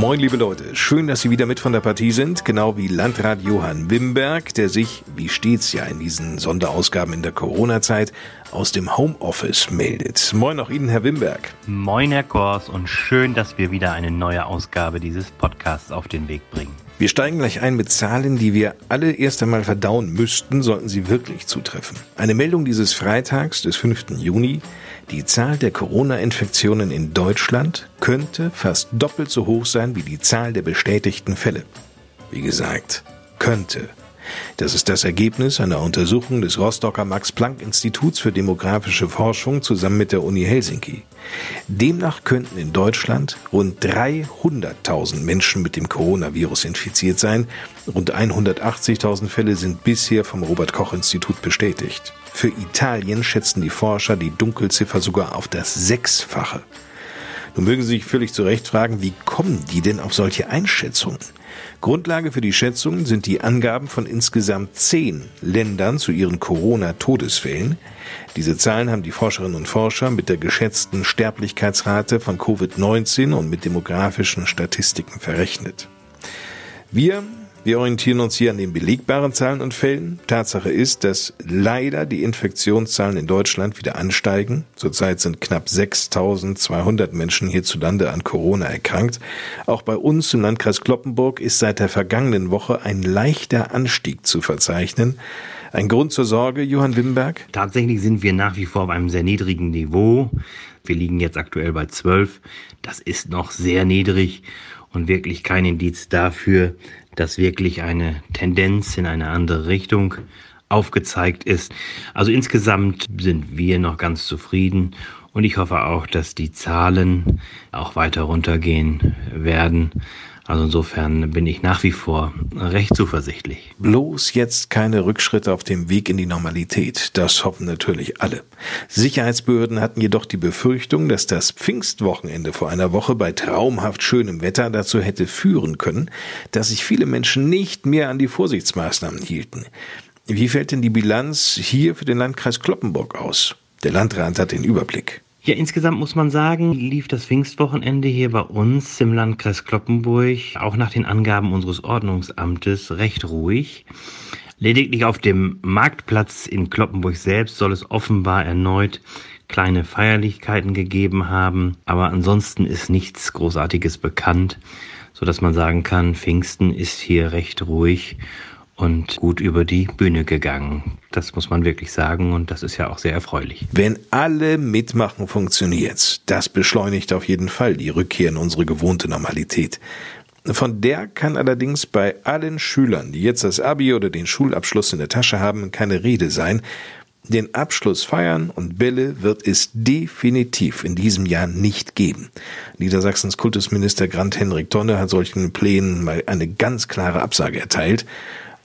Moin, liebe Leute. Schön, dass Sie wieder mit von der Partie sind. Genau wie Landrat Johann Wimberg, der sich, wie stets ja in diesen Sonderausgaben in der Corona-Zeit, aus dem Homeoffice meldet. Moin auch Ihnen, Herr Wimberg. Moin, Herr Kors, und schön, dass wir wieder eine neue Ausgabe dieses Podcasts auf den Weg bringen. Wir steigen gleich ein mit Zahlen, die wir alle erst einmal verdauen müssten, sollten sie wirklich zutreffen. Eine Meldung dieses Freitags, des 5. Juni. Die Zahl der Corona-Infektionen in Deutschland könnte fast doppelt so hoch sein wie die Zahl der bestätigten Fälle. Wie gesagt, könnte. Das ist das Ergebnis einer Untersuchung des Rostocker Max-Planck-Instituts für demografische Forschung zusammen mit der Uni Helsinki. Demnach könnten in Deutschland rund 300.000 Menschen mit dem Coronavirus infiziert sein. Rund 180.000 Fälle sind bisher vom Robert Koch Institut bestätigt. Für Italien schätzen die Forscher die Dunkelziffer sogar auf das Sechsfache. Nun mögen Sie sich völlig zu Recht fragen, wie kommen die denn auf solche Einschätzungen? Grundlage für die Schätzungen sind die Angaben von insgesamt zehn Ländern zu ihren Corona-Todesfällen. Diese Zahlen haben die Forscherinnen und Forscher mit der geschätzten Sterblichkeitsrate von Covid-19 und mit demografischen Statistiken verrechnet. Wir wir orientieren uns hier an den belegbaren Zahlen und Fällen. Tatsache ist, dass leider die Infektionszahlen in Deutschland wieder ansteigen. Zurzeit sind knapp 6200 Menschen hierzulande an Corona erkrankt. Auch bei uns im Landkreis Kloppenburg ist seit der vergangenen Woche ein leichter Anstieg zu verzeichnen. Ein Grund zur Sorge, Johann Wimberg? Tatsächlich sind wir nach wie vor auf einem sehr niedrigen Niveau. Wir liegen jetzt aktuell bei 12. Das ist noch sehr niedrig und wirklich kein Indiz dafür, dass wirklich eine Tendenz in eine andere Richtung aufgezeigt ist. Also insgesamt sind wir noch ganz zufrieden und ich hoffe auch, dass die Zahlen auch weiter runtergehen werden. Also insofern bin ich nach wie vor recht zuversichtlich. Bloß jetzt keine Rückschritte auf dem Weg in die Normalität. Das hoffen natürlich alle. Sicherheitsbehörden hatten jedoch die Befürchtung, dass das Pfingstwochenende vor einer Woche bei traumhaft schönem Wetter dazu hätte führen können, dass sich viele Menschen nicht mehr an die Vorsichtsmaßnahmen hielten. Wie fällt denn die Bilanz hier für den Landkreis Kloppenburg aus? Der Landrat hat den Überblick. Ja, insgesamt muss man sagen, lief das Pfingstwochenende hier bei uns im Landkreis Kloppenburg auch nach den Angaben unseres Ordnungsamtes recht ruhig. Lediglich auf dem Marktplatz in Kloppenburg selbst soll es offenbar erneut kleine Feierlichkeiten gegeben haben, aber ansonsten ist nichts Großartiges bekannt, so dass man sagen kann, Pfingsten ist hier recht ruhig und gut über die Bühne gegangen. Das muss man wirklich sagen und das ist ja auch sehr erfreulich. Wenn alle mitmachen, funktioniert's. Das beschleunigt auf jeden Fall die Rückkehr in unsere gewohnte Normalität. Von der kann allerdings bei allen Schülern, die jetzt das Abi oder den Schulabschluss in der Tasche haben, keine Rede sein. Den Abschluss feiern und Bälle wird es definitiv in diesem Jahr nicht geben. Niedersachsens Kultusminister Grant Henrik Tonne hat solchen Plänen mal eine ganz klare Absage erteilt.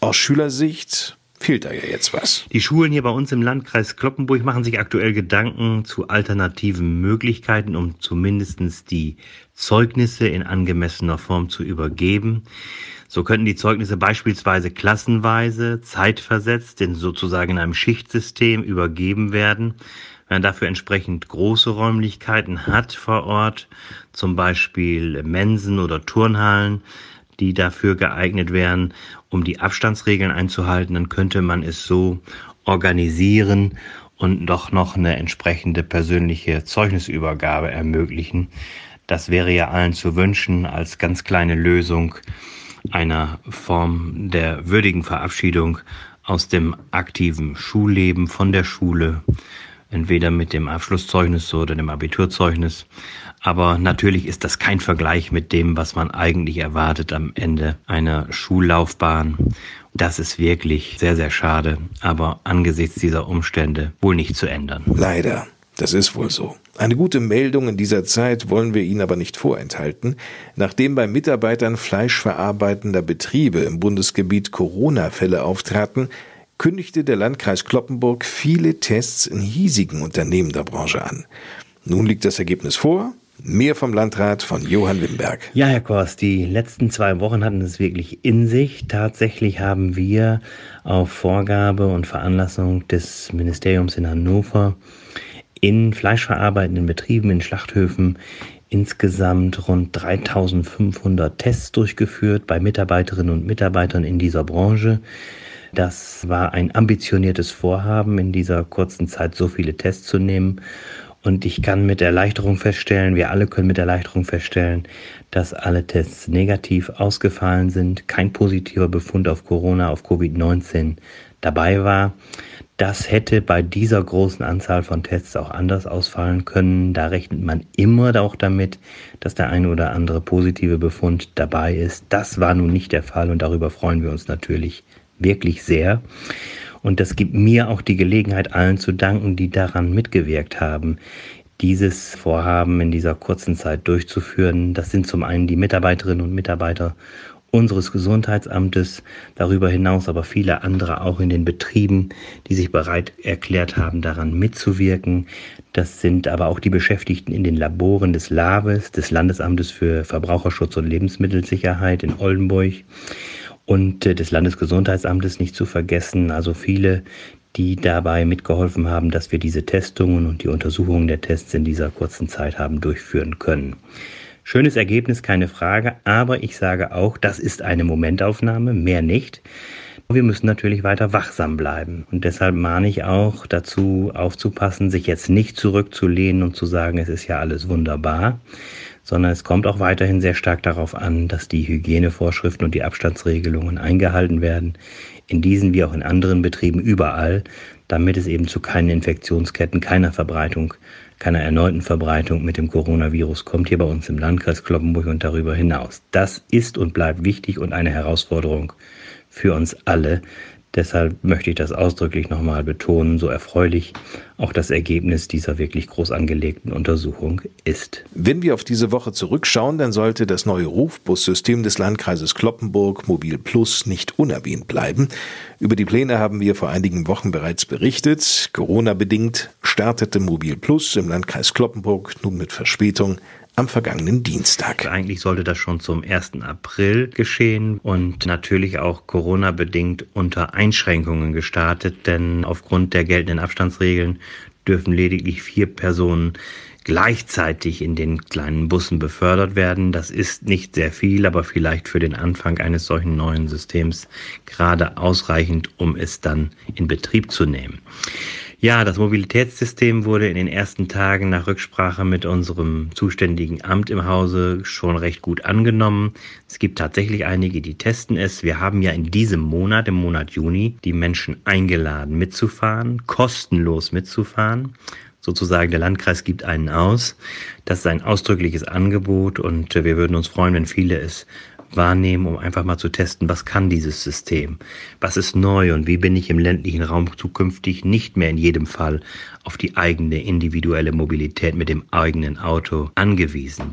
Aus Schülersicht fehlt da ja jetzt was. Die Schulen hier bei uns im Landkreis Kloppenburg machen sich aktuell Gedanken zu alternativen Möglichkeiten, um zumindest die Zeugnisse in angemessener Form zu übergeben. So könnten die Zeugnisse beispielsweise klassenweise, zeitversetzt, in sozusagen in einem Schichtsystem übergeben werden. Wenn man dafür entsprechend große Räumlichkeiten hat vor Ort, zum Beispiel Mensen oder Turnhallen, die dafür geeignet wären, um die Abstandsregeln einzuhalten, dann könnte man es so organisieren und doch noch eine entsprechende persönliche Zeugnisübergabe ermöglichen. Das wäre ja allen zu wünschen als ganz kleine Lösung einer Form der würdigen Verabschiedung aus dem aktiven Schulleben von der Schule, entweder mit dem Abschlusszeugnis oder dem Abiturzeugnis. Aber natürlich ist das kein Vergleich mit dem, was man eigentlich erwartet am Ende einer Schullaufbahn. Das ist wirklich sehr, sehr schade, aber angesichts dieser Umstände wohl nicht zu ändern. Leider. Das ist wohl so. Eine gute Meldung in dieser Zeit wollen wir Ihnen aber nicht vorenthalten. Nachdem bei Mitarbeitern fleischverarbeitender Betriebe im Bundesgebiet Corona-Fälle auftraten, kündigte der Landkreis Kloppenburg viele Tests in hiesigen Unternehmen der Branche an. Nun liegt das Ergebnis vor. Mehr vom Landrat von Johann Wimberg. Ja, Herr Kors, die letzten zwei Wochen hatten es wirklich in sich. Tatsächlich haben wir auf Vorgabe und Veranlassung des Ministeriums in Hannover in fleischverarbeitenden Betrieben, in Schlachthöfen insgesamt rund 3500 Tests durchgeführt bei Mitarbeiterinnen und Mitarbeitern in dieser Branche. Das war ein ambitioniertes Vorhaben, in dieser kurzen Zeit so viele Tests zu nehmen. Und ich kann mit Erleichterung feststellen, wir alle können mit Erleichterung feststellen, dass alle Tests negativ ausgefallen sind, kein positiver Befund auf Corona, auf Covid-19 dabei war. Das hätte bei dieser großen Anzahl von Tests auch anders ausfallen können. Da rechnet man immer auch damit, dass der eine oder andere positive Befund dabei ist. Das war nun nicht der Fall und darüber freuen wir uns natürlich wirklich sehr. Und das gibt mir auch die Gelegenheit, allen zu danken, die daran mitgewirkt haben, dieses Vorhaben in dieser kurzen Zeit durchzuführen. Das sind zum einen die Mitarbeiterinnen und Mitarbeiter unseres Gesundheitsamtes, darüber hinaus aber viele andere auch in den Betrieben, die sich bereit erklärt haben, daran mitzuwirken. Das sind aber auch die Beschäftigten in den Laboren des LABES, des Landesamtes für Verbraucherschutz und Lebensmittelsicherheit in Oldenburg und äh, des Landesgesundheitsamtes nicht zu vergessen. Also viele, die dabei mitgeholfen haben, dass wir diese Testungen und die Untersuchungen der Tests in dieser kurzen Zeit haben durchführen können. Schönes Ergebnis, keine Frage, aber ich sage auch, das ist eine Momentaufnahme, mehr nicht. Wir müssen natürlich weiter wachsam bleiben. Und deshalb mahne ich auch dazu, aufzupassen, sich jetzt nicht zurückzulehnen und zu sagen, es ist ja alles wunderbar, sondern es kommt auch weiterhin sehr stark darauf an, dass die Hygienevorschriften und die Abstandsregelungen eingehalten werden, in diesen wie auch in anderen Betrieben überall, damit es eben zu keinen Infektionsketten, keiner Verbreitung keiner erneuten Verbreitung mit dem Coronavirus kommt hier bei uns im Landkreis Kloppenburg und darüber hinaus. Das ist und bleibt wichtig und eine Herausforderung für uns alle, Deshalb möchte ich das ausdrücklich nochmal betonen, so erfreulich auch das Ergebnis dieser wirklich groß angelegten Untersuchung ist. Wenn wir auf diese Woche zurückschauen, dann sollte das neue Rufbussystem des Landkreises Kloppenburg Mobil Plus nicht unerwähnt bleiben. Über die Pläne haben wir vor einigen Wochen bereits berichtet. Corona-bedingt startete Mobil Plus im Landkreis Kloppenburg nun mit Verspätung am vergangenen Dienstag. Eigentlich sollte das schon zum 1. April geschehen und natürlich auch Corona-bedingt unter Einschränkungen gestartet, denn aufgrund der geltenden Abstandsregeln dürfen lediglich vier Personen gleichzeitig in den kleinen Bussen befördert werden. Das ist nicht sehr viel, aber vielleicht für den Anfang eines solchen neuen Systems gerade ausreichend, um es dann in Betrieb zu nehmen. Ja, das Mobilitätssystem wurde in den ersten Tagen nach Rücksprache mit unserem zuständigen Amt im Hause schon recht gut angenommen. Es gibt tatsächlich einige, die testen es. Wir haben ja in diesem Monat, im Monat Juni, die Menschen eingeladen mitzufahren, kostenlos mitzufahren sozusagen der Landkreis gibt einen aus. Das ist ein ausdrückliches Angebot und wir würden uns freuen, wenn viele es wahrnehmen, um einfach mal zu testen, was kann dieses System, was ist neu und wie bin ich im ländlichen Raum zukünftig nicht mehr in jedem Fall auf die eigene individuelle Mobilität mit dem eigenen Auto angewiesen.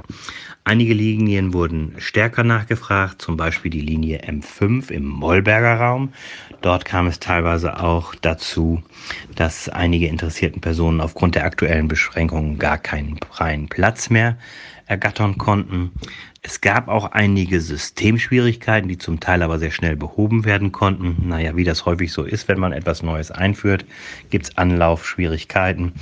Einige Linien wurden stärker nachgefragt, zum Beispiel die Linie M5 im Mollberger Raum. Dort kam es teilweise auch dazu, dass einige interessierten Personen aufgrund der aktuellen Beschränkungen gar keinen freien Platz mehr ergattern konnten. Es gab auch einige Systemschwierigkeiten, die zum Teil aber sehr schnell behoben werden konnten. Naja, wie das häufig so ist, wenn man etwas Neues einführt, gibt es Anlaufschwierigkeiten.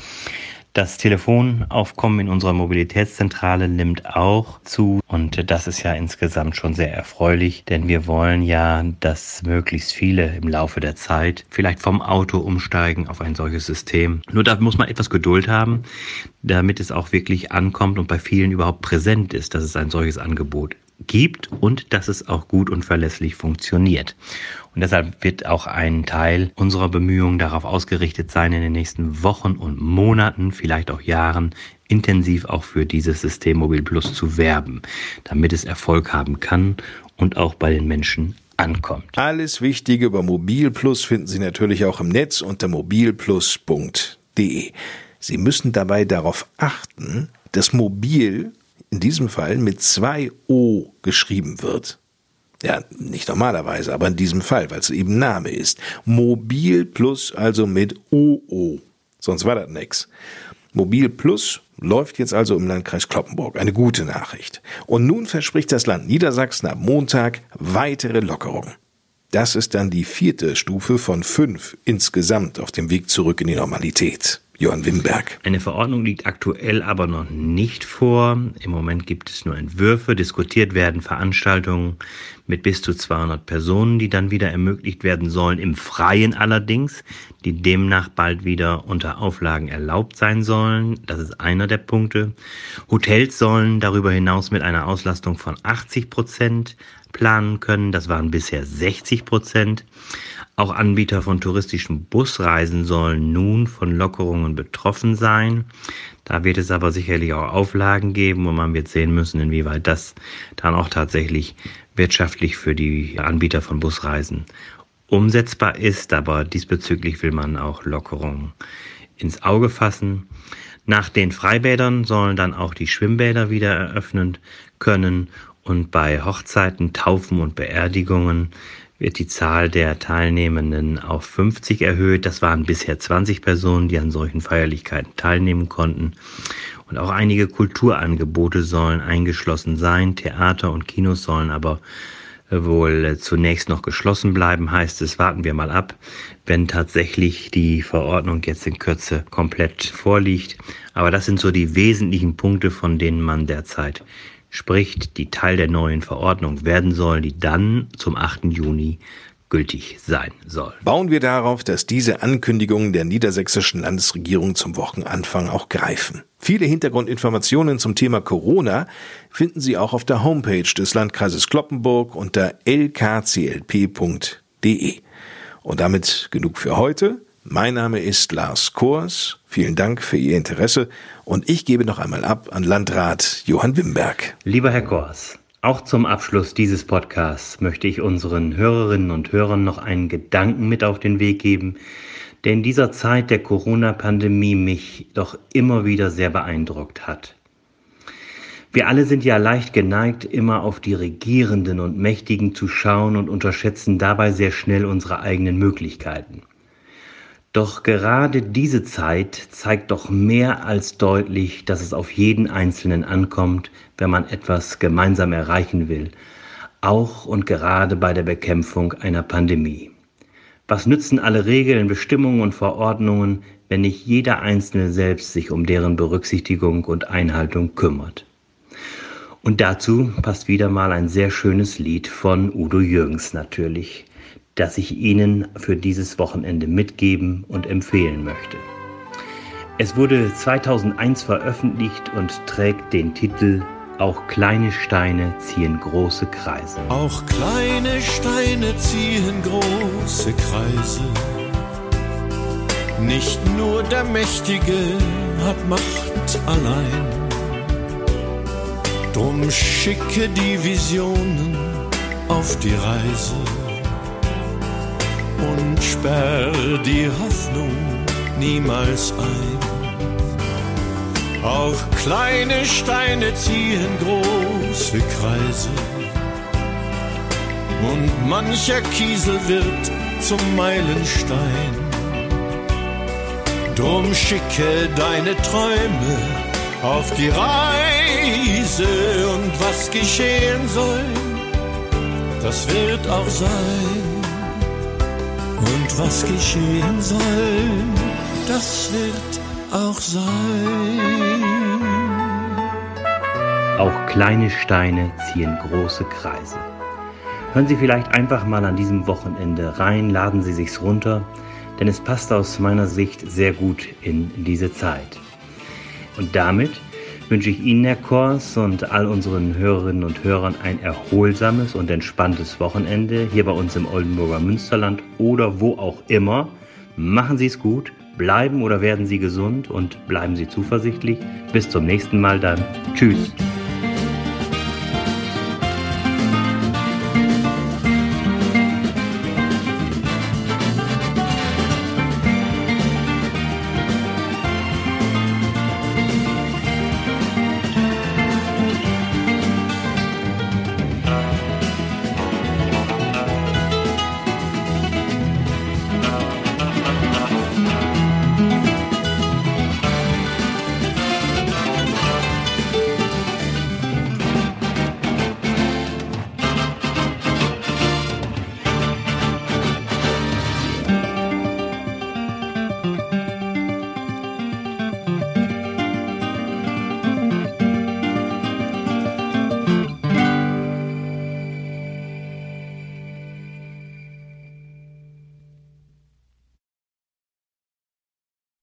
Das Telefonaufkommen in unserer Mobilitätszentrale nimmt auch zu und das ist ja insgesamt schon sehr erfreulich, denn wir wollen ja, dass möglichst viele im Laufe der Zeit vielleicht vom Auto umsteigen auf ein solches System. Nur da muss man etwas Geduld haben, damit es auch wirklich ankommt und bei vielen überhaupt präsent ist, dass es ein solches Angebot gibt und dass es auch gut und verlässlich funktioniert. Und deshalb wird auch ein Teil unserer Bemühungen darauf ausgerichtet sein, in den nächsten Wochen und Monaten, vielleicht auch Jahren, intensiv auch für dieses System Mobil Plus zu werben, damit es Erfolg haben kann und auch bei den Menschen ankommt. Alles Wichtige über Mobil Plus finden Sie natürlich auch im Netz unter mobilplus.de. Sie müssen dabei darauf achten, dass mobil in diesem Fall mit zwei O geschrieben wird. Ja, nicht normalerweise, aber in diesem Fall, weil es eben Name ist. Mobil plus also mit OO. Sonst war das nix. Mobil Plus läuft jetzt also im Landkreis Kloppenburg. Eine gute Nachricht. Und nun verspricht das Land Niedersachsen am Montag weitere Lockerungen. Das ist dann die vierte Stufe von fünf insgesamt auf dem Weg zurück in die Normalität. Johann Wimberg. Eine Verordnung liegt aktuell aber noch nicht vor. Im Moment gibt es nur Entwürfe. Diskutiert werden Veranstaltungen mit bis zu 200 Personen, die dann wieder ermöglicht werden sollen, im Freien allerdings, die demnach bald wieder unter Auflagen erlaubt sein sollen. Das ist einer der Punkte. Hotels sollen darüber hinaus mit einer Auslastung von 80 Prozent planen können. Das waren bisher 60 Prozent. Auch Anbieter von touristischen Busreisen sollen nun von Lockerungen betroffen sein. Da wird es aber sicherlich auch Auflagen geben und man wird sehen müssen, inwieweit das dann auch tatsächlich wirtschaftlich für die Anbieter von Busreisen umsetzbar ist. Aber diesbezüglich will man auch Lockerungen ins Auge fassen. Nach den Freibädern sollen dann auch die Schwimmbäder wieder eröffnen können und bei Hochzeiten, Taufen und Beerdigungen wird die Zahl der Teilnehmenden auf 50 erhöht. Das waren bisher 20 Personen, die an solchen Feierlichkeiten teilnehmen konnten. Und auch einige Kulturangebote sollen eingeschlossen sein. Theater und Kinos sollen aber wohl zunächst noch geschlossen bleiben, heißt es, warten wir mal ab, wenn tatsächlich die Verordnung jetzt in Kürze komplett vorliegt. Aber das sind so die wesentlichen Punkte, von denen man derzeit spricht, die Teil der neuen Verordnung werden soll, die dann zum 8. Juni gültig sein soll. Bauen wir darauf, dass diese Ankündigungen der niedersächsischen Landesregierung zum Wochenanfang auch greifen. Viele Hintergrundinformationen zum Thema Corona finden Sie auch auf der Homepage des Landkreises Kloppenburg unter lkclp.de. Und damit genug für heute. Mein Name ist Lars Kors. Vielen Dank für Ihr Interesse und ich gebe noch einmal ab an Landrat Johann Wimberg. Lieber Herr Kors, auch zum Abschluss dieses Podcasts möchte ich unseren Hörerinnen und Hörern noch einen Gedanken mit auf den Weg geben, der in dieser Zeit der Corona-Pandemie mich doch immer wieder sehr beeindruckt hat. Wir alle sind ja leicht geneigt, immer auf die Regierenden und Mächtigen zu schauen und unterschätzen dabei sehr schnell unsere eigenen Möglichkeiten. Doch gerade diese Zeit zeigt doch mehr als deutlich, dass es auf jeden Einzelnen ankommt, wenn man etwas gemeinsam erreichen will, auch und gerade bei der Bekämpfung einer Pandemie. Was nützen alle Regeln, Bestimmungen und Verordnungen, wenn nicht jeder Einzelne selbst sich um deren Berücksichtigung und Einhaltung kümmert? Und dazu passt wieder mal ein sehr schönes Lied von Udo Jürgens natürlich das ich Ihnen für dieses Wochenende mitgeben und empfehlen möchte. Es wurde 2001 veröffentlicht und trägt den Titel Auch kleine Steine ziehen große Kreise. Auch kleine Steine ziehen große Kreise. Nicht nur der Mächtige hat Macht allein. Drum schicke die Visionen auf die Reise und sperr die Hoffnung niemals ein. Auch kleine Steine ziehen große Kreise und mancher Kiesel wird zum Meilenstein. Drum schicke deine Träume auf die Reise und was geschehen soll, das wird auch sein. Und was geschehen soll, das wird auch sein. Auch kleine Steine ziehen große Kreise. Hören Sie vielleicht einfach mal an diesem Wochenende rein, laden Sie sich's runter, denn es passt aus meiner Sicht sehr gut in diese Zeit. Und damit wünsche ich Ihnen, Herr Kors, und all unseren Hörerinnen und Hörern ein erholsames und entspanntes Wochenende hier bei uns im Oldenburger Münsterland oder wo auch immer. Machen Sie es gut, bleiben oder werden Sie gesund und bleiben Sie zuversichtlich. Bis zum nächsten Mal dann. Tschüss.